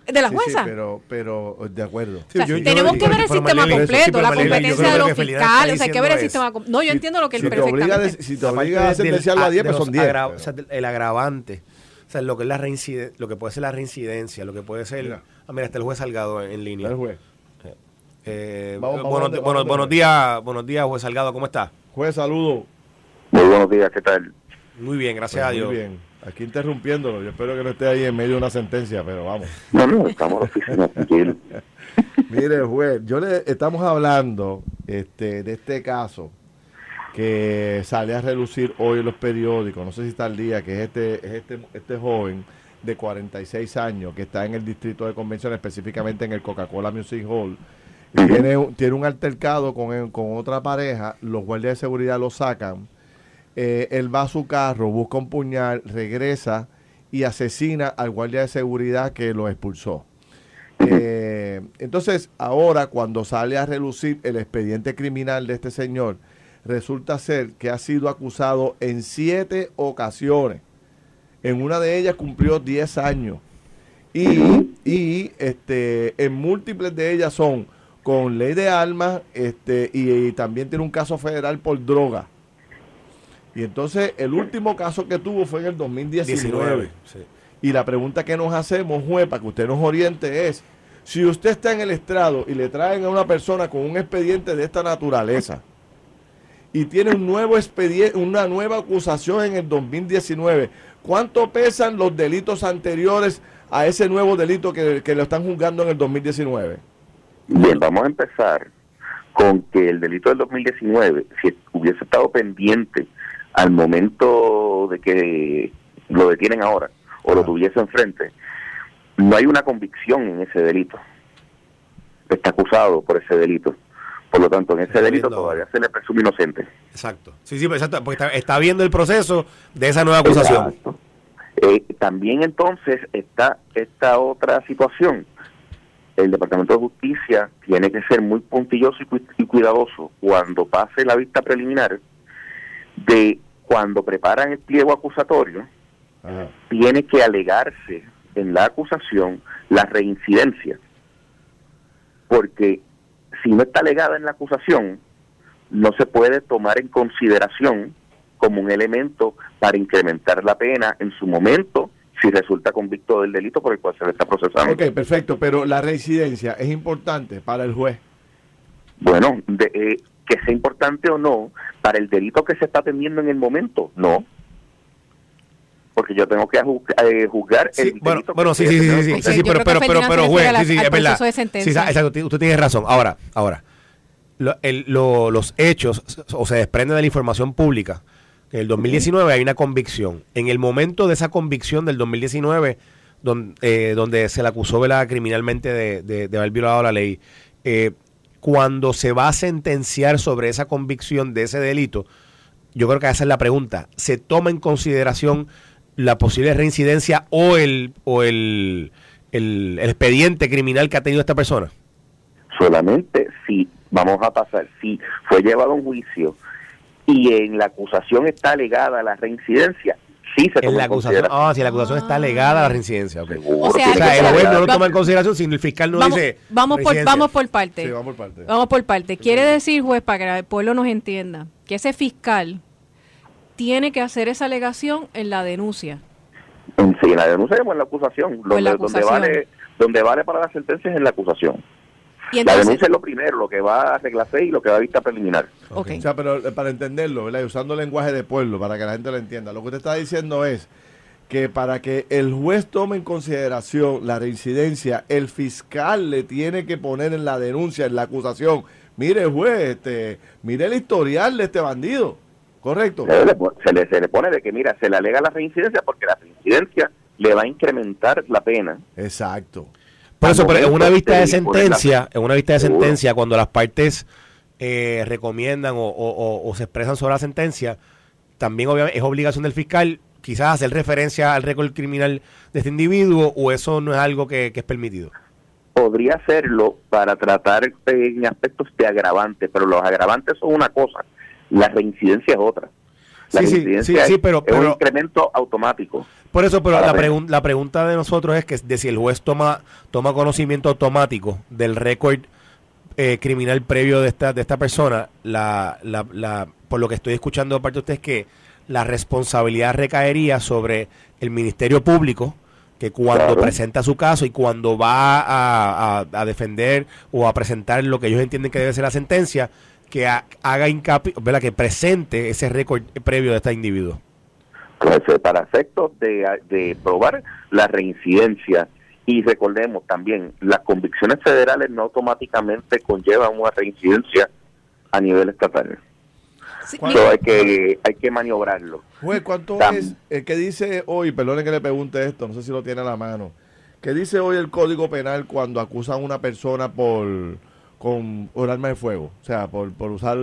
de la Sí, sí, jueza. pero, pero de acuerdo. O sea, yo- yo- tenemos yo- que ver el sistema Marlene, completo, la competencia de lo los fiscales, o sea, hay que ver el sistema com- No, yo si- entiendo lo que si él te perfectamente. des- si te obliga a sentenciarlo a del- 10, de pues son 10. agra- pero- o sea, del- el agravante. O sea, lo que es la reincidencia, lo que puede ser la reincidencia, lo que puede ser. Mira. Ah, mira, está el juez Salgado en, en línea. el juez. Eh, Vamos, buenos, días, buenos días, juez Salgado, ¿cómo está? Juez, saludo. Muy buenos días, ¿qué tal? Muy bien, gracias Pues a Dios. Muy bien. Aquí interrumpiéndolo. Yo espero que no esté ahí en medio de una sentencia, pero vamos. No, no, estamos en. Mire, juez, yo le estamos hablando este, de este caso que sale a relucir hoy en los periódicos, no sé si está al día, que es este, es este, este joven de 46 años que está en el distrito de convención, específicamente en el Coca-Cola Music Hall. y Tiene, un- tiene un altercado con, con otra pareja, los guardias de seguridad lo sacan, eh, él va a su carro, busca un puñal, regresa y asesina al guardia de seguridad que lo expulsó. Eh, entonces, ahora cuando sale a relucir el expediente criminal de este señor, resulta ser que ha sido acusado en siete ocasiones. En una de ellas cumplió 10 años. Y, y, este, en múltiples de ellas son con ley de armas este, y, y también tiene un caso federal por droga. Y entonces el último caso que tuvo fue en el 2019. 19. sí. Y la pregunta que nos hacemos, juez, para que usted nos oriente es, Si usted está en el estrado y le traen a una persona con un expediente de esta naturaleza y tiene un nuevo expediente, una nueva acusación en el 2019, ¿cuánto pesan los delitos anteriores a ese nuevo delito que, que lo están juzgando en el 2019? Bien, vamos a empezar con que el delito del 2019, si hubiese estado pendiente al momento de que lo detienen ahora o lo tuviese enfrente, no hay una convicción en ese delito. Está acusado por ese delito. Por lo tanto, en ese Está delito viendo todavía se le presume inocente. Exacto. Sí, sí, pues, exacto, porque está, está viendo el proceso de esa nueva acusación. Eh, también entonces está esta otra situación. El Departamento de Justicia tiene que ser muy puntilloso y, cu- y cuidadoso cuando pase la vista preliminar de cuando preparan el pliego acusatorio, Ajá. tiene que alegarse en la acusación la reincidencia. Porque si no está alegada en la acusación, no se puede tomar en consideración como un elemento para incrementar la pena en su momento si resulta convicto del delito por el cual se le está procesando. Ok, perfecto, pero la reincidencia es importante para el juez. Bueno, de, eh, que sea importante o no, para el delito que se está atendiendo en el momento, no. Porque yo tengo que eh, juzgar Sí, el bueno, delito bueno, sí, sí, sí, sí, pero, pero, pero, pero, juez, sí, sí, es verdad. exacto, usted tiene razón. Ahora, ahora, lo- el- lo- los hechos o se desprenden de la información pública. En el 2019 hay una convicción. En el momento de esa convicción del 2019, don- eh, donde se le acusó ¿verdad? criminalmente de, de- de haber violado la ley, eh, cuando se va a sentenciar sobre esa convicción de ese delito, yo creo que esa es la pregunta. ¿Se toma en consideración la posible reincidencia o el, o el, el, expediente criminal que ha tenido esta persona? solamente si vamos a pasar, si fue llevado a un juicio y en la acusación está alegada la reincidencia, sí se En toma la en acusación, consideración. ah, si la acusación está legada a la reincidencia. ok. Seguro, O sea, O el juez no lo toma en consideración si el fiscal no vamos, dice. vamos por reincidencia. vamos por parte. Sí, vamos por parte. Vamos por parte. Quiere decir, juez, para que el pueblo nos entienda, que ese fiscal tiene que hacer esa alegación en la denuncia. En- Sí, en la denuncia o en la acusación. En la donde, donde acusación. vale, donde vale para la sentencia es en la acusación. Y la entonces, denuncia es lo primero, lo que va a regla 6 y lo que va a vista preliminar. ok. O sea, pero eh, para entenderlo, ¿verdad? Usando lenguaje de pueblo, para que la gente lo entienda, lo que usted está diciendo es que para que el juez tome en consideración la reincidencia, el fiscal le tiene que poner en la denuncia, en la acusación, mire juez, este, mire el historial de este bandido, ¿correcto? Se le, se le- se le pone de que, mira, se le alega la reincidencia porque la reincidencia le va a incrementar la pena. Exacto. Por eso, pero en una vista de sentencia, en una vista de sentencia, cuando las partes eh, recomiendan o, o- se expresan sobre la sentencia, también obviamente es obligación del fiscal quizás hacer referencia al récord criminal de este individuo o eso no es algo que, que es permitido. podría hacerlo para tratar en aspectos de agravante, pero los agravantes son una cosa, la reincidencia es otra. La Sí, sí, reincidencia sí, sí, es- pero- es un pero- incremento automático. Por eso, pero la, pregun- la pregunta de nosotros es que de si el juez toma toma conocimiento automático del récord eh, criminal previo de esta de esta persona, la, la, la- por lo que estoy escuchando de parte de usted es que la responsabilidad recaería sobre el Ministerio Público, que cuando Claro. presenta su caso y cuando va a, a- a defender o a presentar lo que ellos entienden que debe ser la sentencia, que ha- haga hincapié, ¿verdad? que presente ese récord previo de este individuo. Eh, para efectos de, de probar la reincidencia y recordemos también, las convicciones federales no automáticamente conllevan una reincidencia a nivel estatal. Sí. Eso hay que, hay que maniobrarlo. Juez, ¿cuánto Tam- es el que dice hoy, perdone que le pregunte esto, no sé si lo tiene a la mano, que dice hoy el Código Penal cuando acusan a una persona por con por arma de fuego, o sea, por, por usar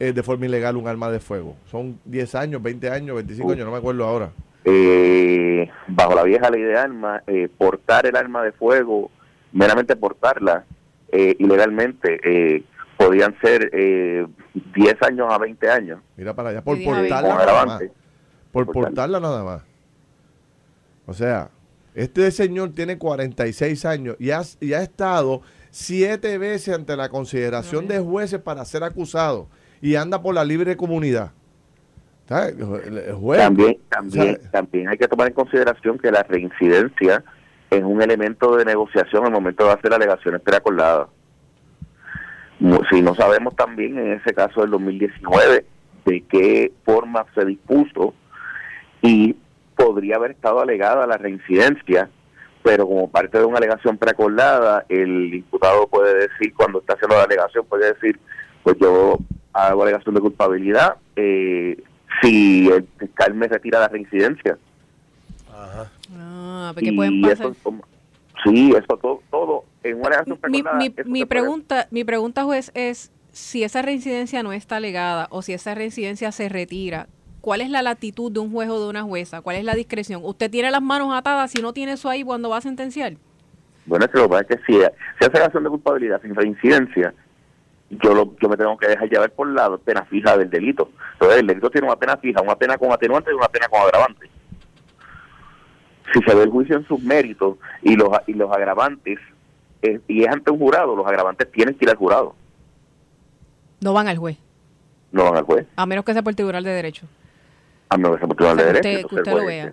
eh, de forma ilegal un arma de fuego? Son 10 años, 20 años, 25 Uh. años, no me acuerdo ahora. eh, bajo la vieja ley de armas, eh, portar el arma de fuego, meramente portarla eh, ilegalmente, eh, podían ser eh, 10 años a 20 años. Mira para allá, por Sí, portarla nada más. Por Portarla. portarla nada más. O sea, este señor tiene 46 años y ha, y ha estado siete veces ante la consideración de jueces para ser acusado y anda por la libre comunidad. También, también, también hay que tomar en consideración que la reincidencia es un elemento de negociación al momento de hacer alegaciones preacordadas. Si no sabemos también en ese caso del 2019 de qué forma se dispuso y podría haber estado alegada la reincidencia, pero como parte de una alegación preacordada, el diputado puede decir, cuando está haciendo la alegación, puede decir, pues yo hago alegación de culpabilidad, eh, si el fiscal me retira la reincidencia. Ah, porque Y pueden pasar. eso sí, eso todo, todo en una alegación Mi, mi, mi puede- pregunta, mi pregunta, juez, es si esa reincidencia no está alegada o si esa reincidencia se retira, ¿cuál es la latitud de un juez o de una jueza? ¿Cuál es la discreción? ¿Usted tiene las manos atadas si no tiene eso ahí cuando va a sentenciar? Bueno, es que lo que pasa es que si, si hace alegación de culpabilidad sin reincidencia, yo lo, yo me tengo que dejar llevar por la pena fija del delito. Entonces, el delito tiene una pena fija, una pena con atenuante y una pena con agravante. Si se ve el juicio en sus méritos y los, y los agravantes, eh, y es ante un jurado, los agravantes tienen que ir al jurado, No van al juez, no van al juez, a menos que sea por el Tribunal de Derecho. a menos que sea por tribunal O sea, de derecho. usted- que usted lo vea.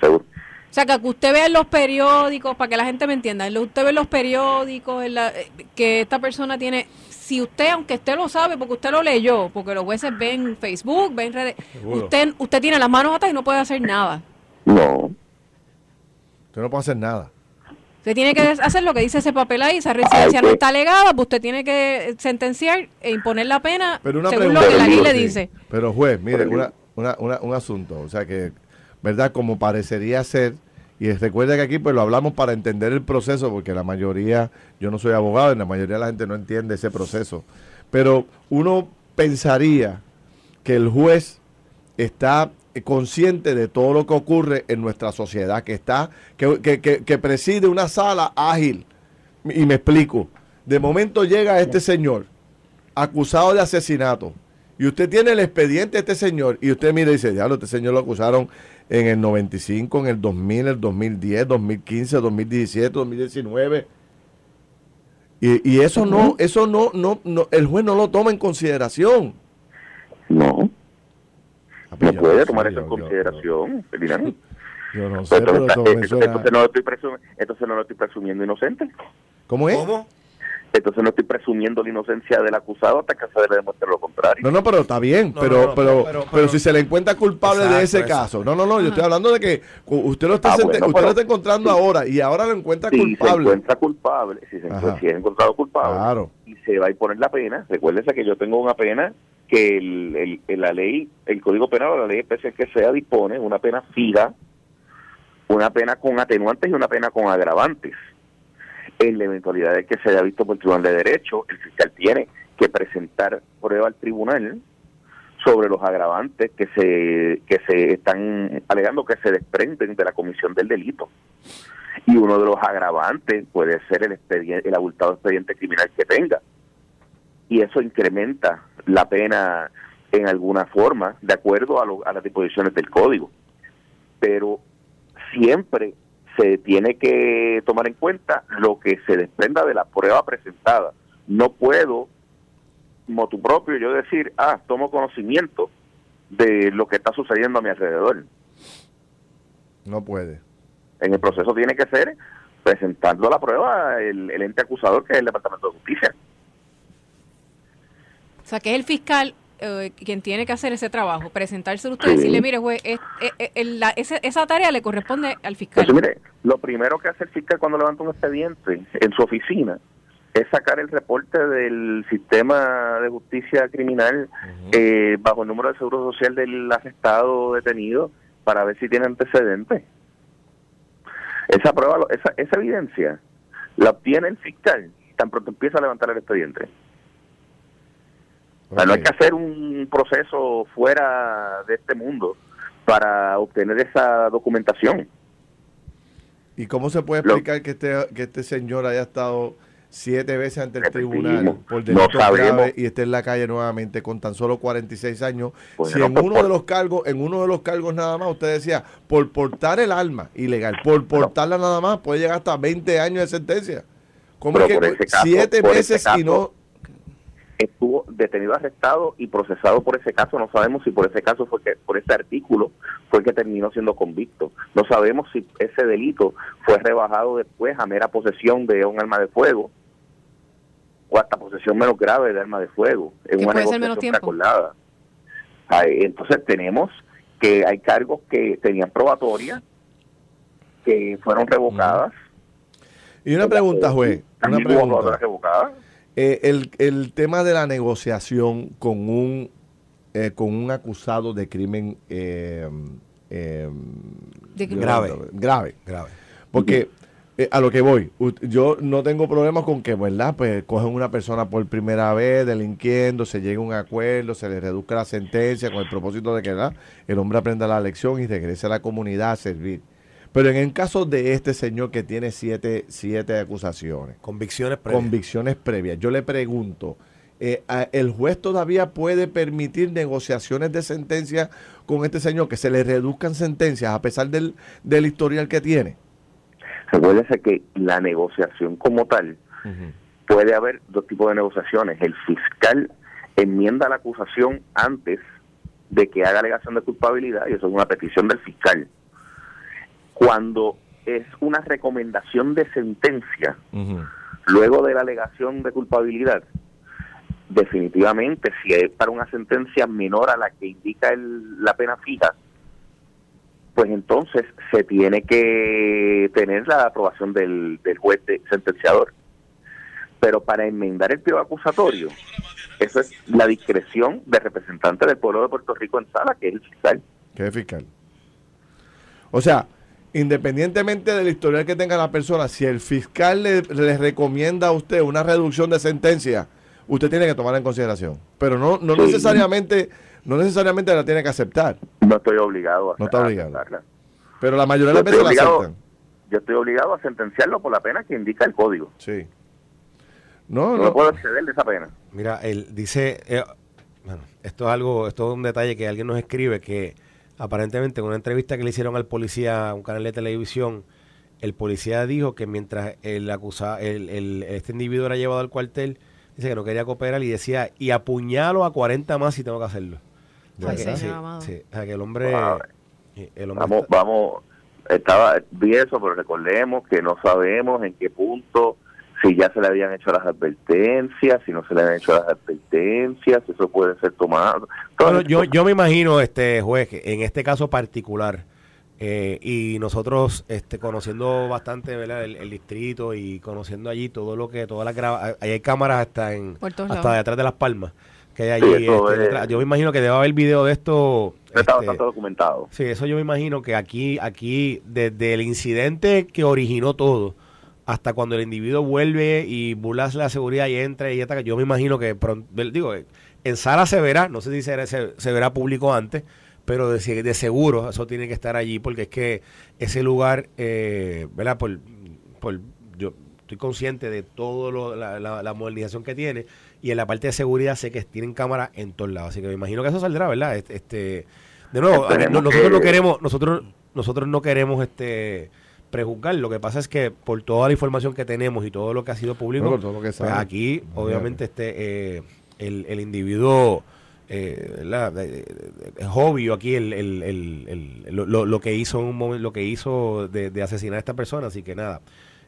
Seguro. O sea, que usted vea en los periódicos, para que la gente me entienda, usted ve en los periódicos en la- eh, que esta persona tiene, si usted, aunque usted lo sabe, porque usted lo leyó, porque los jueces ven Facebook, ven redes, Seguro. usted, usted tiene las manos atadas y no puede hacer nada. No, Usted no puede hacer nada. Usted tiene que hacer lo que dice ese papel ahí, esa residencia Ay, no está alegada, pues usted tiene que sentenciar e imponer la pena Pero una según pregunta. lo que la ley le dice. Pero juez, mire, una, una, una- un asunto, o sea que, ¿verdad? Como parecería ser, y recuerda que aquí pues lo hablamos para entender el proceso, porque la mayoría, yo no soy abogado y la mayoría de la gente no entiende ese proceso, pero uno pensaría que el juez está consciente de todo lo que ocurre en nuestra sociedad, que está, que, que- que- que preside una sala ágil. Y me explico. De momento llega este señor acusado de asesinato. Y usted tiene el expediente de este señor. Y usted mira y dice, diablo, este señor lo acusaron en el 95, en el 2000, el 2010, 2015, 2017, 2019. Y, y eso no, eso no, no, no, el juez no lo toma en consideración. no, Ah, pues no puede sé, tomar eso yo- en consideración, Ferdinand. Yo, no sé, Entonces, pero entonces, entonces no lo estoy entonces no lo estoy presumiendo inocente. ¿Cómo es? ¿Cómo? Entonces no estoy presumiendo la inocencia del acusado hasta que se le demuestre lo contrario. No, no, pero está bien, No, pero, no, no, pero, pero- pero, pero- si se le encuentra culpable de ese exacto. caso. No, no, no, yo estoy hablando de que usted lo está, Ah, bueno, usted pero- lo está encontrando ahora y ahora lo encuentra si se culpable. encuentra culpable, si se encuentra, si es encontrado culpable Claro. y se va a imponer la pena, recuérdese que yo tengo una pena que el, el- el- la ley, el Código Penal o la ley especial que sea dispone una pena fija, una pena con atenuantes y una pena con agravantes. En la eventualidad de que se haya visto por el Tribunal de Derecho, el fiscal tiene que presentar prueba al tribunal sobre los agravantes que se que se están alegando que se desprenden de la comisión del delito. Y uno de los agravantes puede ser el expediente, el abultado expediente criminal que tenga. Y eso incrementa la pena en alguna forma, de acuerdo a, lo- a las disposiciones del código. Pero siempre se tiene que tomar en cuenta lo que se desprenda de la prueba presentada. No puedo, motu propio, yo decir, ah, tomo conocimiento de lo que está sucediendo a mi alrededor. No puede. En el proceso tiene que ser presentando la prueba el, el ente acusador, que es el Departamento de Justicia. O sea, que es el fiscal eh, quien tiene que hacer ese trabajo, presentárselo a usted y Sí. decirle, mire, juez, es- es- es- el- la- ese- esa tarea le corresponde al fiscal. Entonces, mire, lo primero que hace el fiscal cuando levanta un expediente en su oficina es sacar el reporte del sistema de justicia criminal eh, bajo el número de seguro social del arrestado detenido para ver si tiene antecedentes. Esa prueba, lo- esa, esa evidencia la obtiene el fiscal tan pronto empieza a levantar el expediente. O sea, no hay que hacer un proceso fuera de este mundo para obtener esa documentación. ¿Y cómo se puede Lo- explicar que este, que este señor haya estado siete veces ante el tribunal por sabemos. graves y esté en la calle nuevamente con tan solo 46 años? Pues si no, en pues, uno por- de los cargos, en uno de los cargos nada más, usted decía, por portar el arma ilegal, por portarla nada más, puede llegar hasta 20 años de sentencia. ¿Cómo es que caso- siete veces ese y no? Estuvo detenido, arrestado y procesado por ese caso. No sabemos si por ese caso fue que, por ese artículo fue que terminó siendo convicto. No sabemos si ese delito fue rebajado después a mera posesión de un arma de fuego o hasta posesión menos grave de arma de fuego en una negociación acordada. Entonces tenemos que hay cargos que tenían probatoria que fueron revocadas. Y una pregunta, juez. Una pregunta. Eh, el, el tema de la negociación con un eh, con un acusado de crimen eh, grave. grave. Grave. Porque a lo que voy, yo no tengo problemas con que, ¿verdad? Pues cogen una persona por primera vez delinquiendo, se llega a un acuerdo, se le reduzca la sentencia con el propósito de que el hombre aprenda la lección y regrese a la comunidad a servir. Pero en el caso de este señor que tiene siete, siete acusaciones. Convicciones previas. Convicciones previas. Yo le pregunto, eh, ¿el juez todavía puede permitir negociaciones de sentencia con este señor que se le reduzcan sentencias a pesar del, del historial que tiene? Recuérdese que la negociación como tal, puede haber dos tipos de negociaciones. El fiscal enmienda la acusación antes de que haga alegación de culpabilidad y eso es una petición del fiscal cuando es una recomendación de sentencia, luego de la alegación de culpabilidad, definitivamente, si es para una sentencia menor a la que indica la pena fija, pues entonces se tiene que tener la aprobación del, juez sentenciador. Pero para enmendar el pliego acusatorio, eso es la discreción del representante del pueblo de Puerto Rico en sala, que es el fiscal. Que es fiscal. O sea, independientemente del historial que tenga la persona, si el fiscal le, recomienda a usted una reducción de sentencia, usted tiene que tomarla en consideración. Pero no, no necesariamente no necesariamente la tiene que aceptar. No estoy obligado a No está obligado. Pero la mayoría de las veces la aceptan. Yo estoy obligado a sentenciarlo por la pena que indica el código. Sí. No, no, puedo acceder de esa pena. Mira, él dice, eh, bueno, esto es algo, esto es un detalle que alguien nos escribe que aparentemente en una entrevista que le hicieron al policía a un canal de televisión, el policía dijo que mientras el acusado, el, este individuo era llevado al cuartel, dice que no quería cooperar y decía, y apuñalo a 40 más si tengo que hacerlo. sí, o sea, que el hombre... El hombre vamos, vamos, estaba, vi eso, pero recordemos que no sabemos en qué punto si ya se le habían hecho las advertencias, si no se le habían hecho las advertencias, eso puede ser tomado. yo, yo me imagino, este juez, en este caso particular, eh, y nosotros este, conociendo bastante ¿verdad? El, distrito y conociendo allí todo lo que, todas las grabaciones, hay cámaras hasta, en, hasta detrás de las palmas que hay allí. Este, yo me imagino que debe haber video de esto. Está este, documentado. Sí, eso yo me imagino que aquí, aquí, desde el incidente que originó todo, hasta cuando el individuo vuelve y burla la seguridad y entra y ataca. Yo me imagino que, digo, en sala se verá, no sé si se, verá público antes, pero de, de, seguro eso tiene que estar allí porque es que ese lugar, eh, ¿verdad? Por, por, yo estoy consciente de todo la, la, modernización que tiene y en la parte de seguridad sé que tienen cámaras en todos lados, así que me imagino que eso saldrá, ¿verdad? Este, de nuevo, nosotros no queremos, nosotros, nosotros no queremos este prejuzgar. Lo que pasa es que por toda la información que tenemos y todo lo que ha sido público, pues aquí obviamente este eh, el, el, individuo eh, es obvio aquí el, el, lo, lo, que hizo un momento, lo que hizo de, de asesinar a esta persona, así que nada.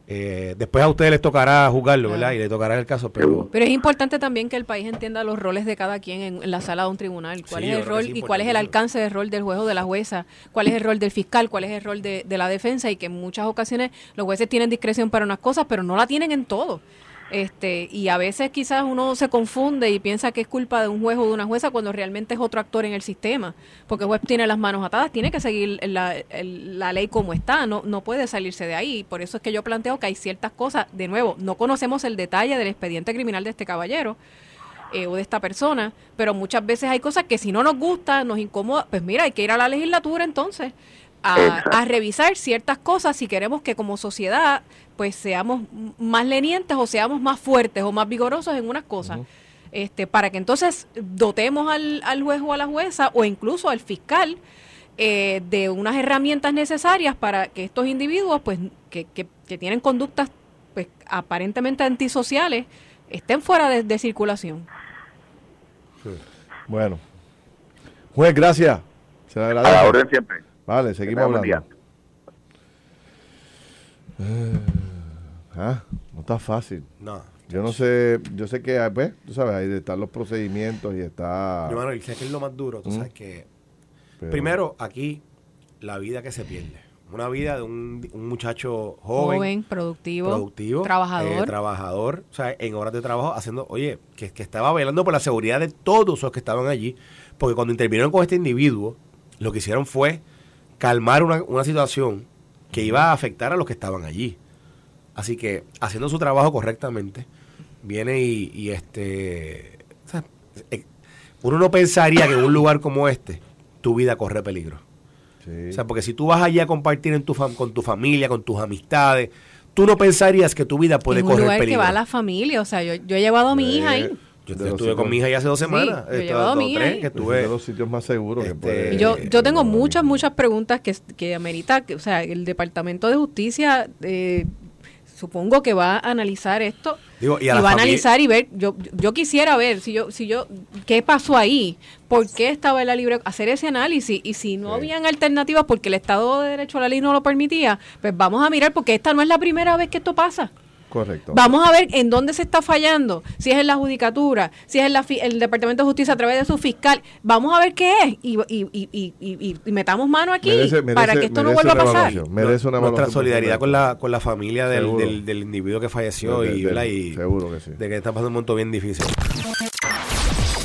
Eh, después a ustedes les tocará juzgarlo, ¿verdad? Y le tocará el caso, pero... Pero es importante también que el país entienda los roles de cada quien en, la sala de un tribunal. ¿Cuál es el rol y cuál es el alcance del rol del juez o de la jueza? ¿Cuál es el rol del fiscal? ¿Cuál es el rol de, de la defensa? Y que en muchas ocasiones los jueces tienen discreción para unas cosas, pero no la tienen en todo. Este, y a veces quizás uno se confunde y piensa que es culpa de un juez o de una jueza cuando realmente es otro actor en el sistema, porque el juez tiene las manos atadas, tiene que seguir la, la ley como está, no, no puede salirse de ahí. Por eso es que yo planteo que hay ciertas cosas, de nuevo, no conocemos el detalle del expediente criminal de este caballero, eh, o de esta persona, pero muchas veces hay cosas que si no nos gusta, nos incomoda, pues mira, hay que ir a la legislatura entonces a, revisar ciertas cosas si queremos que como sociedad pues seamos más lenientes o seamos más fuertes o más vigorosos en unas cosas. Este, para que entonces dotemos al, al juez o a la jueza o incluso al fiscal eh, de unas herramientas necesarias para que estos individuos pues que, que, tienen conductas pues aparentemente antisociales estén fuera de, circulación. Bueno. Juez, gracias. Se le A agradece. la orden siempre. Vale, seguimos hablando. Eh, ah, no está fácil. No. Yo no sé, yo sé que, pues, tú sabes, ahí están los procedimientos y está... Yo, Manuel, sé que es lo más duro. Tú Mm. sabes que pero- Primero, aquí, la vida que se pierde. Una vida de un, un muchacho joven, Joven, productivo, productivo, trabajador. eh, trabajador, o sea, en horas de trabajo, haciendo, oye, que, que estaba velando por la seguridad de todos los que estaban allí, porque cuando intervinieron con este individuo, lo que hicieron fue calmar una, una situación que iba a afectar a los que estaban allí. Así que, haciendo su trabajo correctamente, viene y, y este, o sea, eh, uno no pensaría que en un lugar como este, tu vida corre peligro. Sí. O sea, porque si tú vas allí a compartir en tu fam- con tu familia, con tus amistades, tú no pensarías que tu vida puede en un correr lugar peligro. que va la familia. O sea, yo, yo he llevado a mi hija ahí. Yo, yo estuve con mi hija ya hace dos Sí, semanas. yo he eh, dos, tres, que Es de estuve. los sitios más seguros que Este, puede... Yo, yo tengo Eh, muchas, muchas preguntas que, que amerita, que, o sea, el Departamento de Justicia eh, supongo que va a analizar esto Digo, y a va a analizar y ver, yo, yo quisiera ver si yo, si yo, qué pasó ahí, por qué estaba en la libre, hacer ese análisis y si no Sí. habían alternativas porque el Estado de Derecho a la Ley no lo permitía, pues vamos a mirar porque esta no es la primera vez que esto pasa. Correcto. Vamos a ver en dónde se está fallando, si es en la judicatura, si es en la fi- el Departamento de Justicia a través de su fiscal. Vamos a ver qué es y, y, y, y, y- y metamos mano aquí Merece- merece- para que esto no vuelva a pasar. Merece una Nuestra solidaridad con la, con la familia del, del, del individuo que falleció De- de- y, y seguro que sí. de que está pasando un momento bien difícil.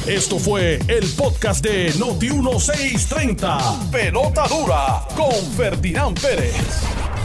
Esto fue el podcast de Noti1630. Pelota dura con Ferdinand Pérez.